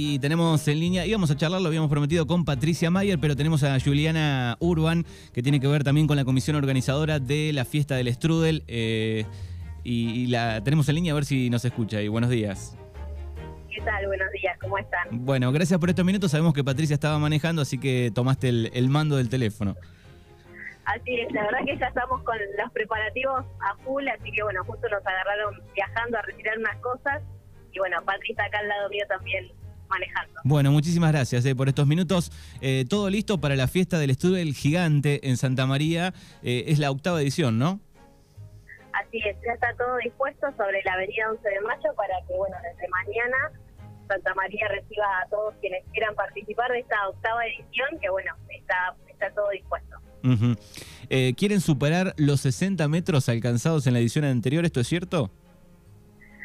y tenemos en línea, íbamos a charlar, lo habíamos prometido con Patricia Mayer, pero tenemos a Juliana Urban, que tiene que ver también con la comisión organizadora de la fiesta del Strudel. eh, y, y la tenemos en línea a ver si nos escucha. Y buenos días. ¿Qué tal? Buenos días, ¿cómo están? Bueno, gracias por estos minutos. Sabemos que Patricia estaba manejando, así que tomaste el, el mando del teléfono. Así es, la verdad que ya estamos con los preparativos a full, así que bueno, justo nos agarraron viajando a retirar unas cosas y bueno, Patri está acá al lado mío también manejando. Bueno, muchísimas gracias eh, por estos minutos. Eh, todo listo para la fiesta del Strudel Gigante en Santa María. Eh, es la octava edición, ¿no? Así es, ya está todo dispuesto sobre la avenida 11 de mayo para que bueno, desde mañana Santa María reciba a todos quienes quieran participar de esta octava edición, que bueno, está, está todo dispuesto. ¿Quieren superar los 60 metros alcanzados en la edición anterior? ¿Esto es cierto?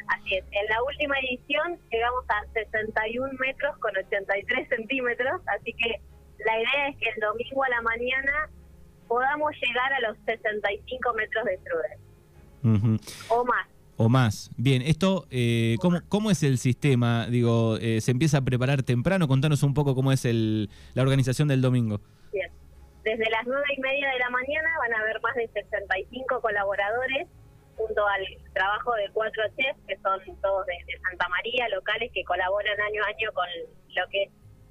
Así es, en la última edición llegamos a 61 metros con 83 centímetros, así que la idea es que el domingo a la mañana podamos llegar a los 65 metros de strudel, o más. O más. Bien, esto, eh, ¿cómo, ¿cómo es el sistema? Digo, eh, ¿se empieza a preparar temprano? Contanos un poco cómo es el, la organización del domingo. Bien. Desde las nueve y media de la mañana van a haber más de 65 colaboradores junto al trabajo de cuatro chefs, que son todos de, Santa María, locales que colaboran año a año con lo que es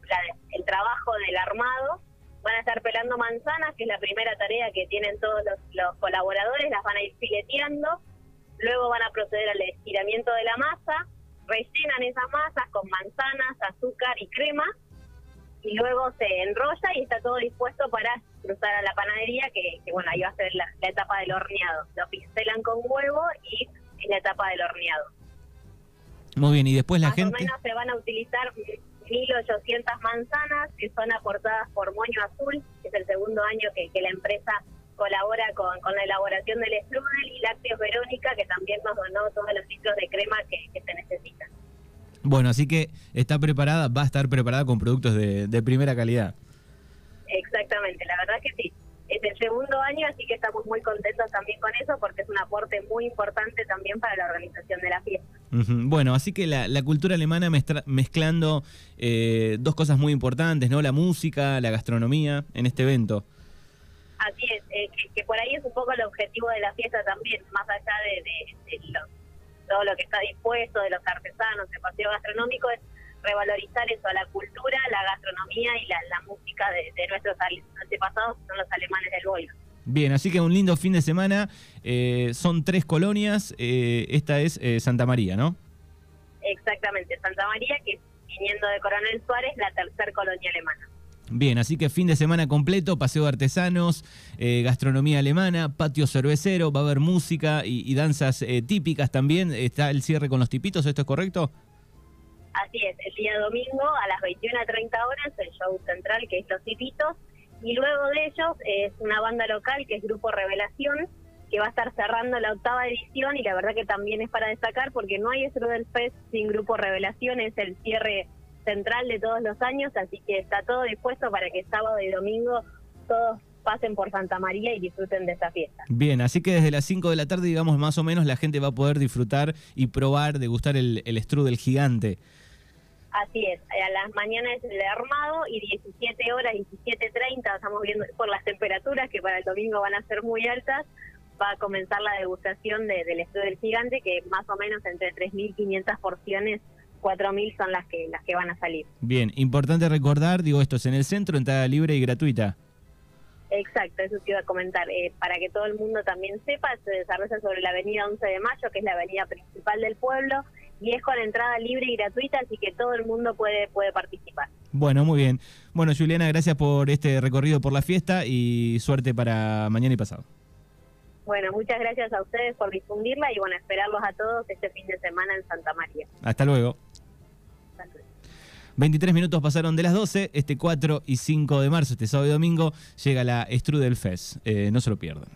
la- el trabajo del armado. Van a estar pelando manzanas, que es la primera tarea que tienen todos los, los colaboradores, las van a ir fileteando. Luego van a proceder al estiramiento de la masa, rellenan esas masas con manzanas, azúcar y crema y luego se enrolla y está todo dispuesto para cruzar a la panadería, que, que, bueno, ahí va a ser la, la etapa del horneado. Lo pincelan con huevo y es la etapa del horneado. Muy bien, y después la Más gente... o menos se van a utilizar 1.800 manzanas que son aportadas por Moño Azul, que es el segundo año que, que la empresa colabora con, con la elaboración del strudel, y Lácteos Verónica, que también nos donó todos los litros de crema que, que se necesitan. Bueno, así que está preparada, va a estar preparada con productos de, de primera calidad. Exactamente, la verdad que sí. Es el segundo año, así que estamos muy contentos también con eso, porque es un aporte muy importante también para la organización de la fiesta. Bueno, así que la, la cultura alemana mezcla- mezclando eh, dos cosas muy importantes, ¿no? La música, la gastronomía en este evento. Así es, eh, que, que por ahí es un poco el objetivo de la fiesta también, más allá de, de- de lo- todo lo que está dispuesto, de los artesanos, el paseo gastronómico, es revalorizar eso, la cultura, la gastronomía y la, la música de, de nuestros antepasados, que son los alemanes del Volga. Bien, así que un lindo fin de semana. Eh, son tres colonias. eh, esta es eh, Santa María, ¿no? Exactamente, Santa María, que viniendo de Coronel Suárez, la tercer colonia alemana. Bien, así que fin de semana completo, paseo de artesanos, eh, gastronomía alemana, patio cervecero, va a haber música y, y danzas eh, típicas también. Está el cierre con los tipitos, ¿esto es correcto? Así es, el día domingo a las 21 a 30 horas el show central que es Los Tipitos y luego de ellos es una banda local que es Grupo Revelación que va a estar cerrando la octava edición y la verdad que también es para destacar porque no hay Strudel Fest sin Grupo Revelación, es el cierre central de todos los años, así que está todo dispuesto para que sábado y domingo todos pasen por Santa María y disfruten de esta fiesta. Bien, así que desde las 5 de la tarde, digamos, más o menos, la gente va a poder disfrutar y probar, degustar el, el strudel gigante. Así es, a las mañanas es el armado y 17 horas, 17.30, estamos viendo por las temperaturas que para el domingo van a ser muy altas, va a comenzar la degustación de, del estudio del gigante, que más o menos entre 3.500 porciones, 4.000 son las que, las que van a salir. Bien, importante recordar, digo, esto es en el centro, entrada libre y gratuita. Exacto, eso te iba a comentar. Eh, para que todo el mundo también sepa, se desarrolla sobre la avenida 11 de Mayo, que es la avenida principal del pueblo, y es con entrada libre y gratuita, así que todo el mundo puede, puede participar. Bueno, muy bien. Bueno, Juliana, gracias por este recorrido por la fiesta y suerte para mañana y pasado. Bueno, muchas gracias a ustedes por difundirla y bueno, esperarlos a todos este fin de semana en Santa María. Hasta luego. Hasta luego. 23 minutos pasaron de las 12. Este 4 y 5 de marzo, este sábado y domingo, llega la Strudel Fest. Eh, no se lo pierdan.